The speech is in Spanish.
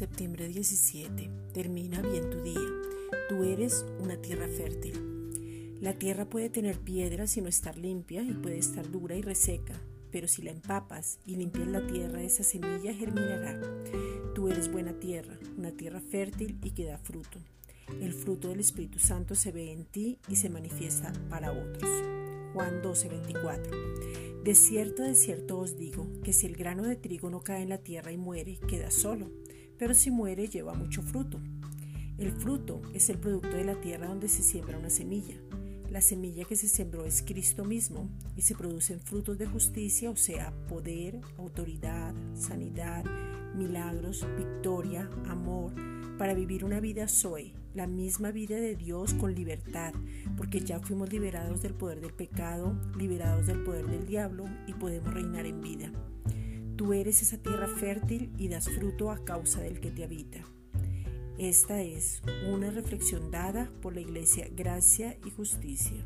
17. Termina bien tu día. Tú eres una tierra fértil. La tierra puede tener piedras y no estar limpia y puede estar dura y reseca, pero si la empapas y limpias la tierra, esa semilla germinará. Tú eres buena tierra, una tierra fértil y que da fruto. El fruto del Espíritu Santo se ve en ti y se manifiesta para otros. Juan 12:24. De cierto, de cierto os digo, que si el grano de trigo no cae en la tierra y muere, queda solo, pero si muere lleva mucho fruto. El fruto es el producto de la tierra donde se siembra una semilla. La semilla que se sembró es Cristo mismo y se producen frutos de justicia, o sea, poder, autoridad, sanidad, milagros, victoria, amor, para vivir una vida Zoe, la misma vida de Dios con libertad, porque ya fuimos liberados del poder del pecado, liberados del poder del diablo y podemos reinar en vida. Tú eres esa tierra fértil y das fruto a causa del que te habita. Esta es una reflexión dada por la Iglesia Gracia y Justicia.